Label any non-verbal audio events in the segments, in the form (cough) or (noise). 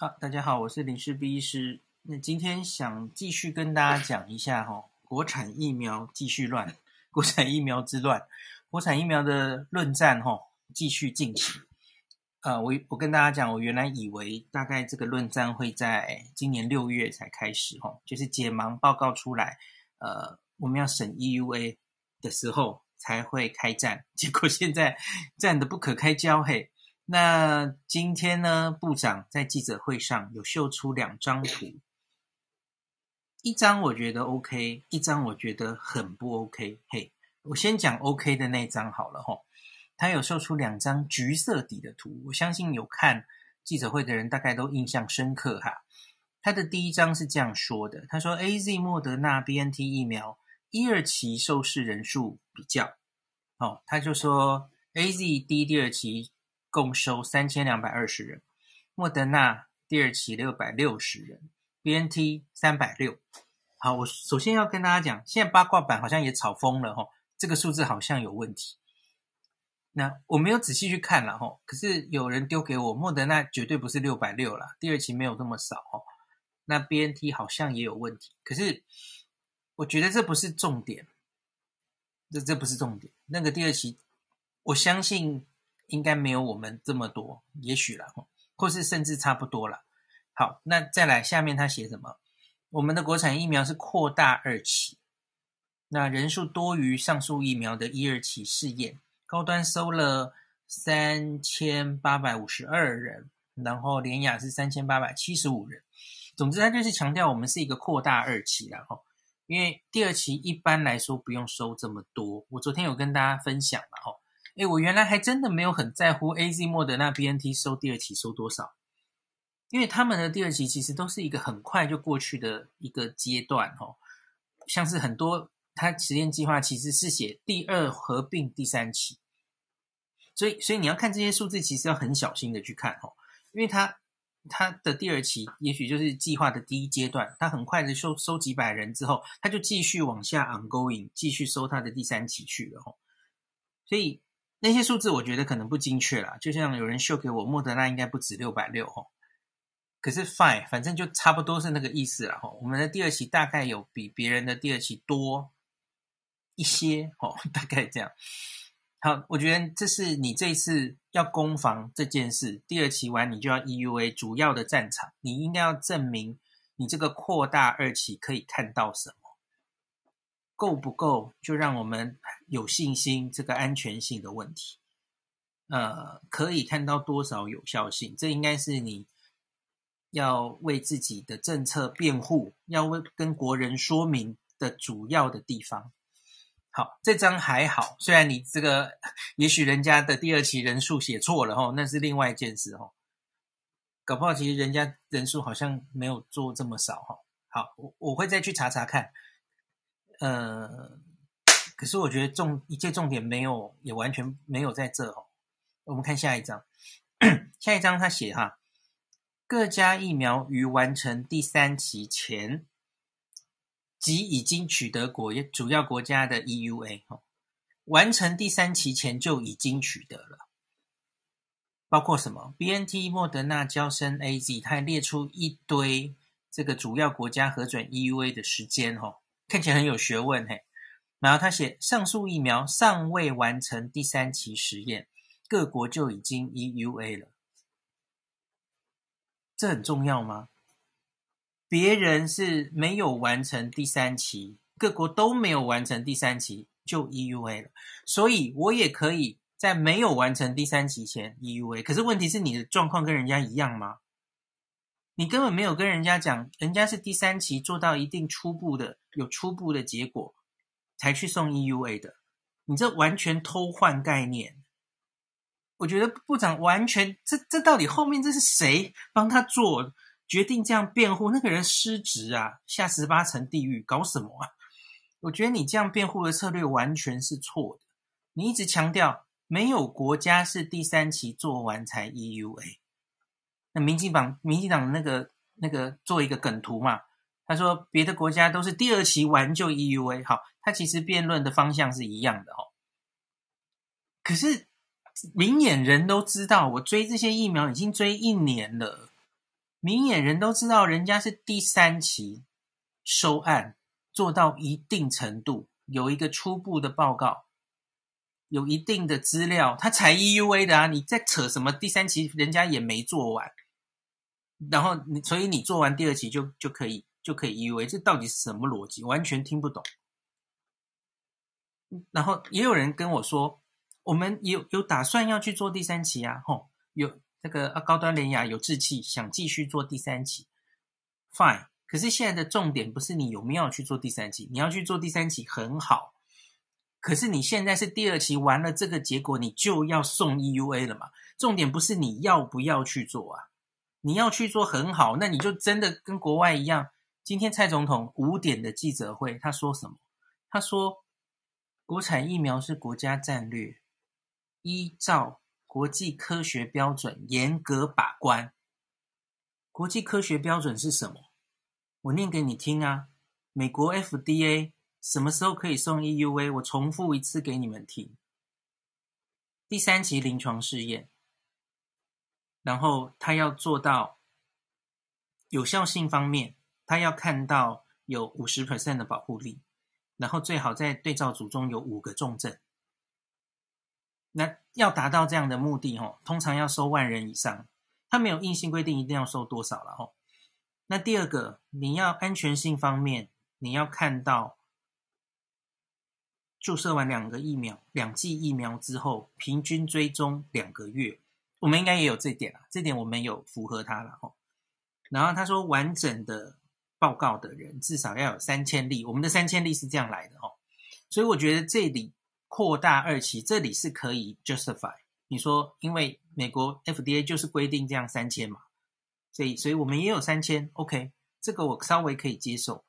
好，大家好，我是林氏璧医师。那今天想继续跟大家讲一下哈，国产疫苗继续乱，国产疫苗之乱，国产疫苗的论战哈继续进行。呃，我我跟大家讲，我原来以为大概这个论战会在今年六月才开始哈，就是解盲报告出来，呃，我们要审 EUA 的时候才会开战。结果现在战得不可开交嘿。那今天呢，部长在记者会上有秀出两张图。一张我觉得 OK，一张我觉得很不 OK。嘿，我先讲 OK 的那张好了吼。他有秀出两张橘色底的图，我相信有看记者会的人大概都印象深刻哈。他的第一张是这样说的，他说 AZ 莫德纳 BNT 疫苗一二期受试人数比较，哦，他就说 AZ 第一、第二期共收三千两百二十人，莫德纳第二期六百六十人。BNT 三百六，好，我首先要跟大家讲，现在八卦版好像也炒疯了哈，这个数字好像有问题。那我没有仔细去看了哈，可是有人丢给我，莫德纳绝对不是六百六啦，第二期没有那么少哈。那 BNT 好像也有问题，可是我觉得这不是重点，这这不是重点。那个第二期，我相信应该没有我们这么多，也许啦，或是甚至差不多啦。好，那再来下面他写什么？我们的国产疫苗是扩大二期，那人数多于上述疫苗的一二期试验，高端收了三千八百五十二人，然后联雅是三千八百七十五人。总之，他就是强调我们是一个扩大二期啦，哈，因为第二期一般来说不用收这么多。我昨天有跟大家分享了，哈，诶，我原来还真的没有很在乎 AZ 莫德纳 BNT 收第二期收多少。因为他们的第二期其实都是一个很快就过去的一个阶段，哦，像是很多他实验计划其实是写第二合并第三期，所以所以你要看这些数字，其实要很小心的去看，哦，因为他他的第二期也许就是计划的第一阶段，他很快的收收几百人之后，他就继续往下 ongoing，继续收他的第三期去了，哦，所以那些数字我觉得可能不精确啦，就像有人秀给我，莫德纳应该不止六百六，哦。可是 fine，反正就差不多是那个意思了哈。我们的第二期大概有比别人的第二期多一些哦，大概这样。好，我觉得这是你这次要攻防这件事，第二期完你就要 EUA 主要的战场，你应该要证明你这个扩大二期可以看到什么，够不够就让我们有信心这个安全性的问题，呃，可以看到多少有效性，这应该是你。要为自己的政策辩护，要为跟国人说明的主要的地方。好，这张还好，虽然你这个也许人家的第二期人数写错了哦，那是另外一件事哦。搞不好其实人家人数好像没有做这么少齁。好，我我会再去查查看。呃，可是我觉得重一切重点没有，也完全没有在这哦。我们看下一张，下一张他写哈。各家疫苗于完成第三期前，即已经取得国主要国家的 EUA，完成第三期前就已经取得了，包括什么？BNT、莫德纳、交生、AZ，它列出一堆这个主要国家核准 EUA 的时间，哈，看起来很有学问，嘿。然后他写上述疫苗尚未完成第三期实验，各国就已经 EUA 了。这很重要吗？别人是没有完成第三期，各国都没有完成第三期就 EUA 了，所以我也可以在没有完成第三期前 EUA。可是问题是你的状况跟人家一样吗？你根本没有跟人家讲，人家是第三期做到一定初步的有初步的结果才去送 EUA 的，你这完全偷换概念。我觉得部长完全，这这到底后面这是谁帮他做决定这样辩护？那个人失职啊，下十八层地狱，搞什么啊？我觉得你这样辩护的策略完全是错的。你一直强调没有国家是第三期做完才 EUA，那民进党民进党那个那个做一个梗图嘛，他说别的国家都是第二期完就 EUA，好，他其实辩论的方向是一样的哦，可是。明眼人都知道，我追这些疫苗已经追一年了。明眼人都知道，人家是第三期收案做到一定程度，有一个初步的报告，有一定的资料，他才 EUA 的啊！你在扯什么第三期，人家也没做完，然后你所以你做完第二期就就可以就可以 EUA，这到底是什么逻辑？完全听不懂。然后也有人跟我说，我们有有打算要去做第三期啊，吼，有。这个啊，高端联亚有志气，想继续做第三期，fine。可是现在的重点不是你有没有去做第三期，你要去做第三期很好。可是你现在是第二期完了，这个结果你就要送 EUA 了嘛？重点不是你要不要去做啊？你要去做很好，那你就真的跟国外一样。今天蔡总统五点的记者会，他说什么？他说国产疫苗是国家战略，依照。国际科学标准严格把关。国际科学标准是什么？我念给你听啊。美国 FDA 什么时候可以送 EUA？我重复一次给你们听。第三期临床试验，然后他要做到有效性方面，他要看到有五十 percent 的保护力，然后最好在对照组中有五个重症。那要达到这样的目的，吼，通常要收万人以上，它没有硬性规定一定要收多少了，吼。那第二个，你要安全性方面，你要看到注射完两个疫苗、两剂疫苗之后，平均追踪两个月，我们应该也有这点啊，这点我们有符合它了，哦。然后他说，完整的报告的人至少要有三千例，我们的三千例是这样来的，哦。所以我觉得这里。扩大二期，这里是可以 justify。你说，因为美国 FDA 就是规定这样三千嘛，所以，所以我们也有三千，OK，这个我稍微可以接受。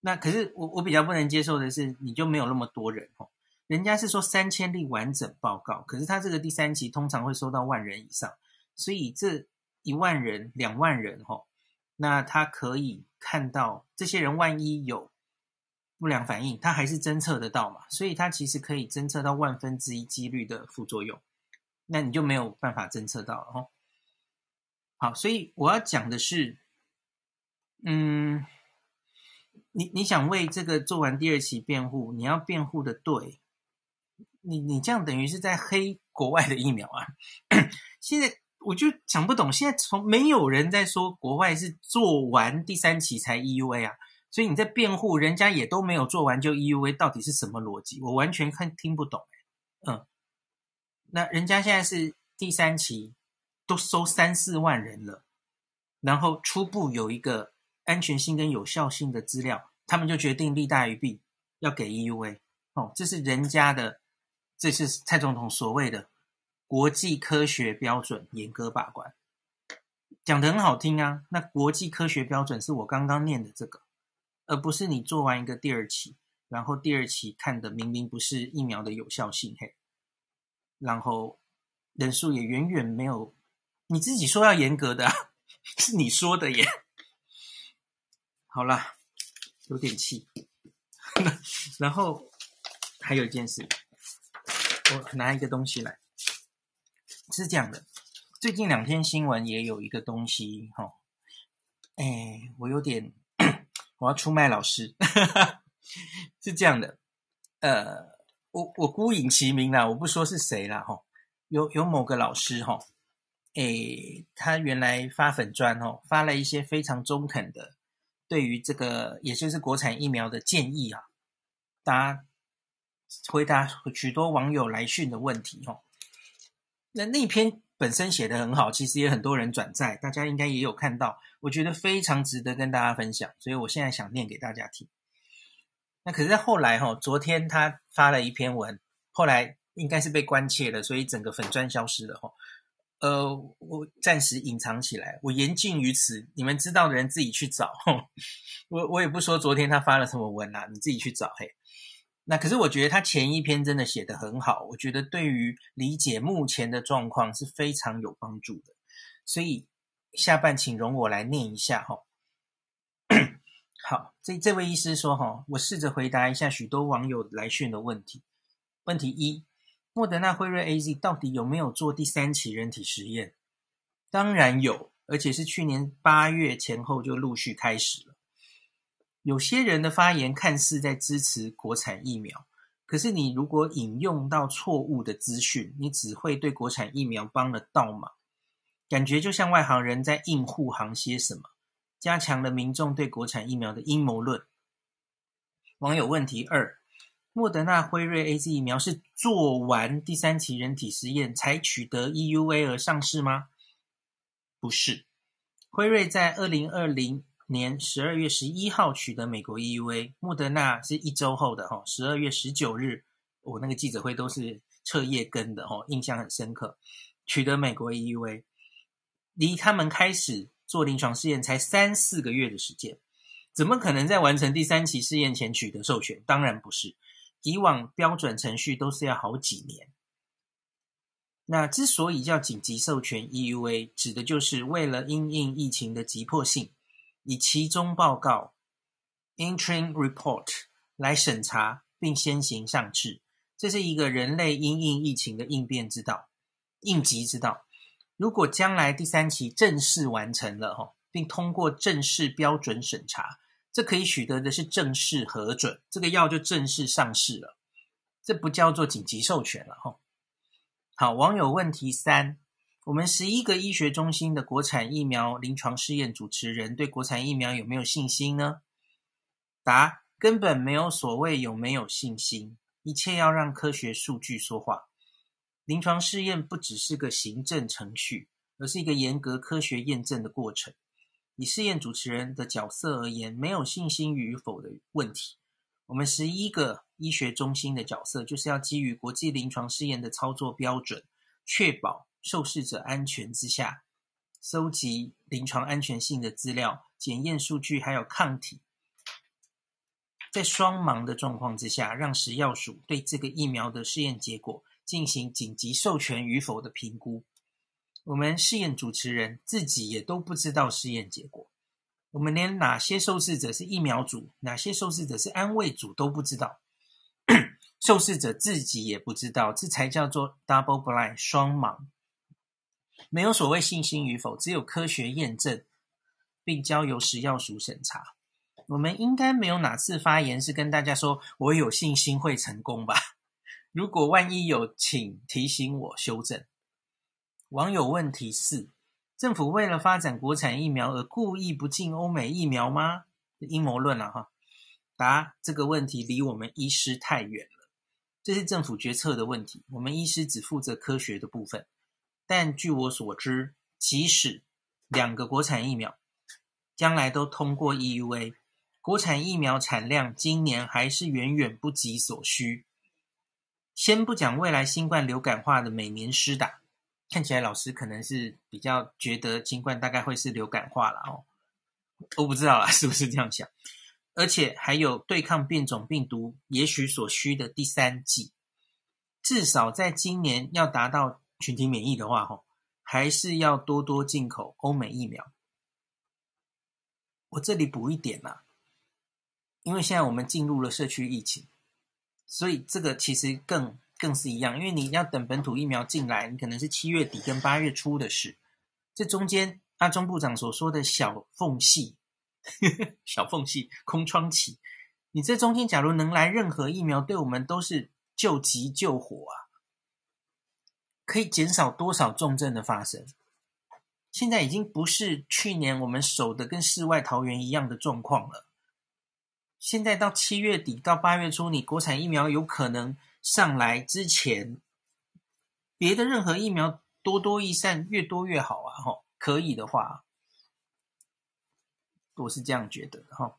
那可是我我比较不能接受的是，你就没有那么多人哦。人家是说三千例完整报告，可是他这个第三期通常会收到万人以上，所以这一万人、两万人哦，那他可以看到这些人万一有。不良反应，他还是侦测得到嘛？所以他其实可以侦测到万分之一几率的副作用，那你就没有办法侦测到了哦。好，所以我要讲的是，嗯，你你想为这个做完第二期辩护，你要辩护的对，你你这样等于是在黑国外的疫苗啊。(clears throat) 现在我就想不懂，现在从没有人在说国外是做完第三期才 EUA 啊。所以你在辩护，人家也都没有做完就 EUA，到底是什么逻辑？我完全看听不懂。嗯，那人家现在是第三期，都收三四万人了，然后初步有一个安全性跟有效性的资料，他们就决定利大于弊，要给 EUA。哦，这是人家的，这是蔡总统所谓的国际科学标准严格把关，讲得很好听啊。那国际科学标准是我刚刚念的这个。而不是你做完一个第二期，然后第二期看的明明不是疫苗的有效性，嘿，然后人数也远远没有你自己说要严格的啊，(laughs) 是你说的耶。好啦，有点气。(laughs) 然后还有一件事，我拿一个东西来，是这样的，最近两天新闻也有一个东西，哈，哎，我有点。我要出卖老师，(laughs) 是这样的，呃，我我孤影其名啦，我不说是谁啦，吼，有有某个老师，吼，诶，他原来发粉专，吼，发了一些非常中肯的，对于这个也就是国产疫苗的建议啊，答回答许多网友来讯的问题，吼，那那篇。本身写得很好，其实也很多人转载，大家应该也有看到，我觉得非常值得跟大家分享，所以我现在想念给大家听。那可是在后来哈，昨天他发了一篇文，后来应该是被关切了，所以整个粉专消失了哈。呃，我暂时隐藏起来，我言尽于此，你们知道的人自己去找。(laughs) 我我也不说昨天他发了什么文啦，你自己去找嘿。那可是我觉得他前一篇真的写得很好，我觉得对于理解目前的状况是非常有帮助的。所以下半请容我来念一下哈。好，这这位医师说哈，我试着回答一下许多网友来讯的问题。问题一：莫德纳、辉瑞、AZ 到底有没有做第三期人体实验？当然有，而且是去年八月前后就陆续开始了。有些人的发言看似在支持国产疫苗，可是你如果引用到错误的资讯，你只会对国产疫苗帮了倒忙，感觉就像外行人在硬护航些什么，加强了民众对国产疫苗的阴谋论。网友问题二。莫德纳、辉瑞 AZ 疫苗是做完第三期人体实验才取得 EUA 而上市吗？不是，辉瑞在二零二零年十二月十一号取得美国 EUA，莫德纳是一周后的哈，十二月十九日，我那个记者会都是彻夜跟的哈，印象很深刻，取得美国 EUA，离他们开始做临床试验才三四个月的时间，怎么可能在完成第三期试验前取得授权？当然不是。以往标准程序都是要好几年。那之所以叫紧急授权 EUA，指的就是为了因应疫情的急迫性，以其中报告 （interim report） 来审查并先行上市。这是一个人类因应疫情的应变之道、应急之道。如果将来第三期正式完成了，并通过正式标准审查。这可以取得的是正式核准，这个药就正式上市了。这不叫做紧急授权了哈。好，网友问题三：我们十一个医学中心的国产疫苗临床试验主持人对国产疫苗有没有信心呢？答：根本没有所谓有没有信心，一切要让科学数据说话。临床试验不只是个行政程序，而是一个严格科学验证的过程。以试验主持人的角色而言，没有信心与否的问题。我们十一个医学中心的角色，就是要基于国际临床试验的操作标准，确保受试者安全之下，搜集临床安全性的资料、检验数据，还有抗体，在双盲的状况之下，让食药署对这个疫苗的试验结果进行紧急授权与否的评估。我们试验主持人自己也都不知道试验结果，我们连哪些受试者是疫苗组，哪些受试者是安慰组都不知道，(clears throat) 受试者自己也不知道，这才叫做 double blind 双盲，没有所谓信心与否，只有科学验证，并交由食药署审查。我们应该没有哪次发言是跟大家说我有信心会成功吧？如果万一有，请提醒我修正。网友问题四：政府为了发展国产疫苗而故意不进欧美疫苗吗？阴谋论了哈。答：这个问题离我们医师太远了，这是政府决策的问题。我们医师只负责科学的部分。但据我所知，即使两个国产疫苗将来都通过 EUA，国产疫苗产量今年还是远远不及所需。先不讲未来新冠流感化的每年施打。看起来老师可能是比较觉得新冠大概会是流感化了哦，我不知道啦，(laughs) 是不是这样想？而且还有对抗变种病毒也许所需的第三剂，至少在今年要达到群体免疫的话，吼，还是要多多进口欧美疫苗。我这里补一点啦，因为现在我们进入了社区疫情，所以这个其实更。更是一样，因为你要等本土疫苗进来，你可能是七月底跟八月初的事。这中间，阿中部长所说的小缝隙、(laughs) 小缝隙、空窗期，你这中间假如能来任何疫苗，对我们都是救急救火啊！可以减少多少重症的发生？现在已经不是去年我们守的跟世外桃源一样的状况了。现在到七月底到八月初，你国产疫苗有可能。上来之前，别的任何疫苗多多益善，越多越好啊！哈，可以的话，我是这样觉得的哈。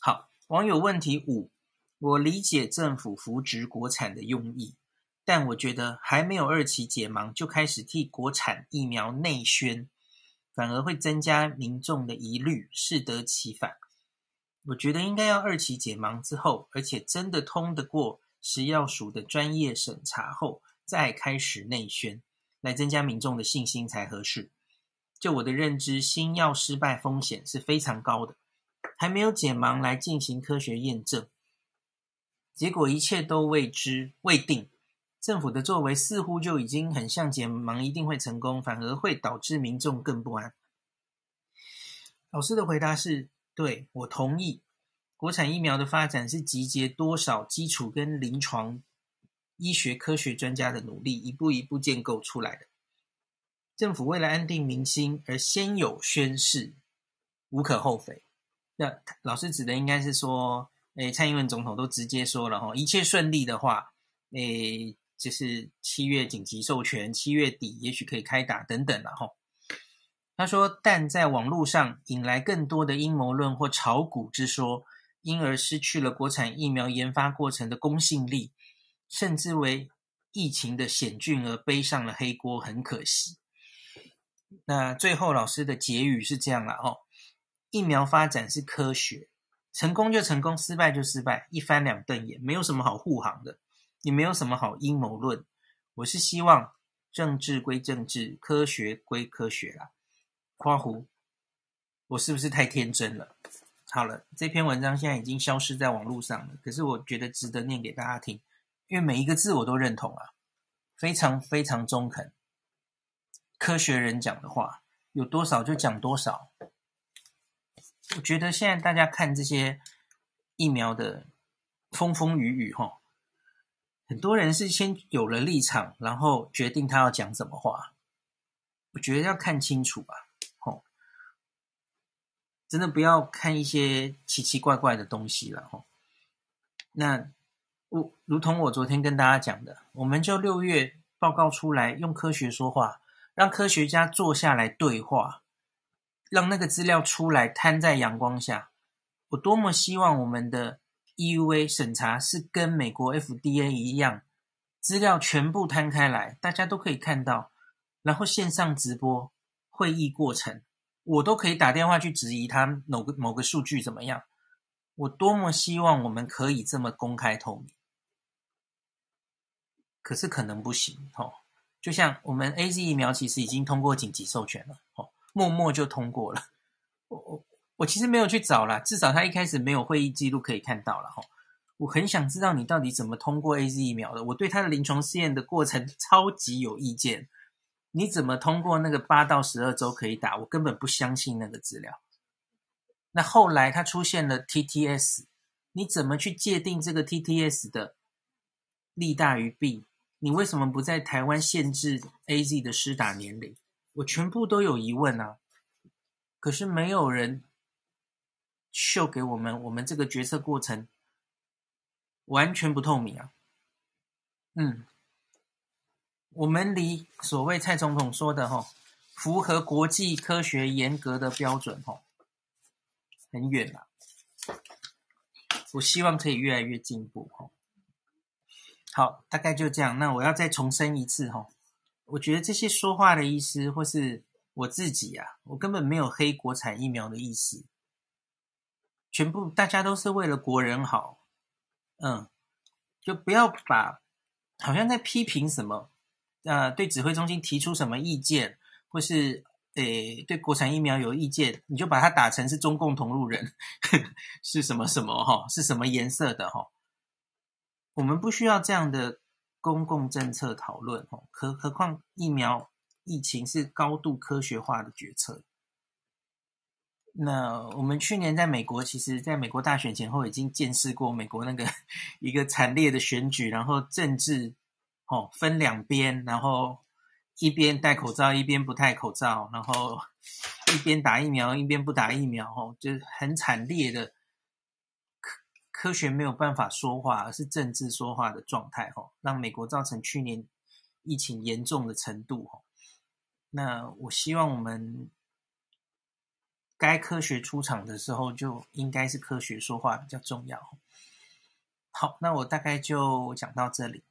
好，网友问题五，我理解政府扶植国产的用意，但我觉得还没有二期解盲就开始替国产疫苗内宣，反而会增加民众的疑虑，适得其反。我觉得应该要二期解盲之后，而且真的通得过。食药署的专业审查后，再开始内宣，来增加民众的信心才合适。就我的认知，新药失败风险是非常高的，还没有解盲来进行科学验证，结果一切都未知未定。政府的作为似乎就已经很像解盲一定会成功，反而会导致民众更不安。老师的回答是：对，我同意。国产疫苗的发展是集结多少基础跟临床医学科学专家的努力，一步一步建构出来的。政府为了安定民心而先有宣示，无可厚非。那老师指的应该是说，诶，蔡英文总统都直接说了哈，一切顺利的话，诶，就是七月紧急授权，七月底也许可以开打等等了哈。他说，但在网络上引来更多的阴谋论或炒股之说。因而失去了国产疫苗研发过程的公信力，甚至为疫情的险峻而背上了黑锅，很可惜。那最后老师的结语是这样了哦：疫苗发展是科学，成功就成功，失败就失败，一翻两瞪眼，没有什么好护航的，也没有什么好阴谋论。我是希望政治归政治，科学归科学啦。夸胡，我是不是太天真了？好了，这篇文章现在已经消失在网络上了。可是我觉得值得念给大家听，因为每一个字我都认同啊，非常非常中肯。科学人讲的话有多少就讲多少。我觉得现在大家看这些疫苗的风风雨雨，哈，很多人是先有了立场，然后决定他要讲什么话。我觉得要看清楚吧。真的不要看一些奇奇怪怪的东西了哈。那我如同我昨天跟大家讲的，我们就六月报告出来，用科学说话，让科学家坐下来对话，让那个资料出来摊在阳光下。我多么希望我们的 EUA 审查是跟美国 FDA 一样，资料全部摊开来，大家都可以看到，然后线上直播会议过程。我都可以打电话去质疑他某个某个数据怎么样？我多么希望我们可以这么公开透明，可是可能不行哦。就像我们 AZ 疫苗其实已经通过紧急授权了哦，默默就通过了。我我我其实没有去找啦，至少他一开始没有会议记录可以看到了哦。我很想知道你到底怎么通过 AZ 疫苗的，我对他的临床试验的过程 (laughs) 超级有意见。你怎么通过那个八到十二周可以打？我根本不相信那个资料。那后来它出现了 TTS，你怎么去界定这个 TTS 的利大于弊？你为什么不在台湾限制 AZ 的施打年龄？我全部都有疑问啊！可是没有人秀给我们，我们这个决策过程完全不透明啊！嗯。我们离所谓蔡总统说的“哈符合国际科学严格的标准”哈很远了。我希望可以越来越进步哈。好，大概就这样。那我要再重申一次哈，我觉得这些说话的医师或是我自己啊，我根本没有黑国产疫苗的意思，全部大家都是为了国人好。嗯，就不要把好像在批评什么。呃，对指挥中心提出什么意见，或是诶对国产疫苗有意见，你就把它打成是中共同路人，(laughs) 是什么什么哈，是什么颜色的哈？我们不需要这样的公共政策讨论哈，何何况疫苗疫情是高度科学化的决策。那我们去年在美国，其实在美国大选前后已经见识过美国那个 (laughs) 一个惨烈的选举，然后政治。哦，分两边，然后一边戴口罩，一边不戴口罩，然后一边打疫苗，一边不打疫苗，哦，就是很惨烈的科科学没有办法说话，而是政治说话的状态，哦，让美国造成去年疫情严重的程度，哦。那我希望我们该科学出场的时候，就应该是科学说话比较重要。好，那我大概就讲到这里。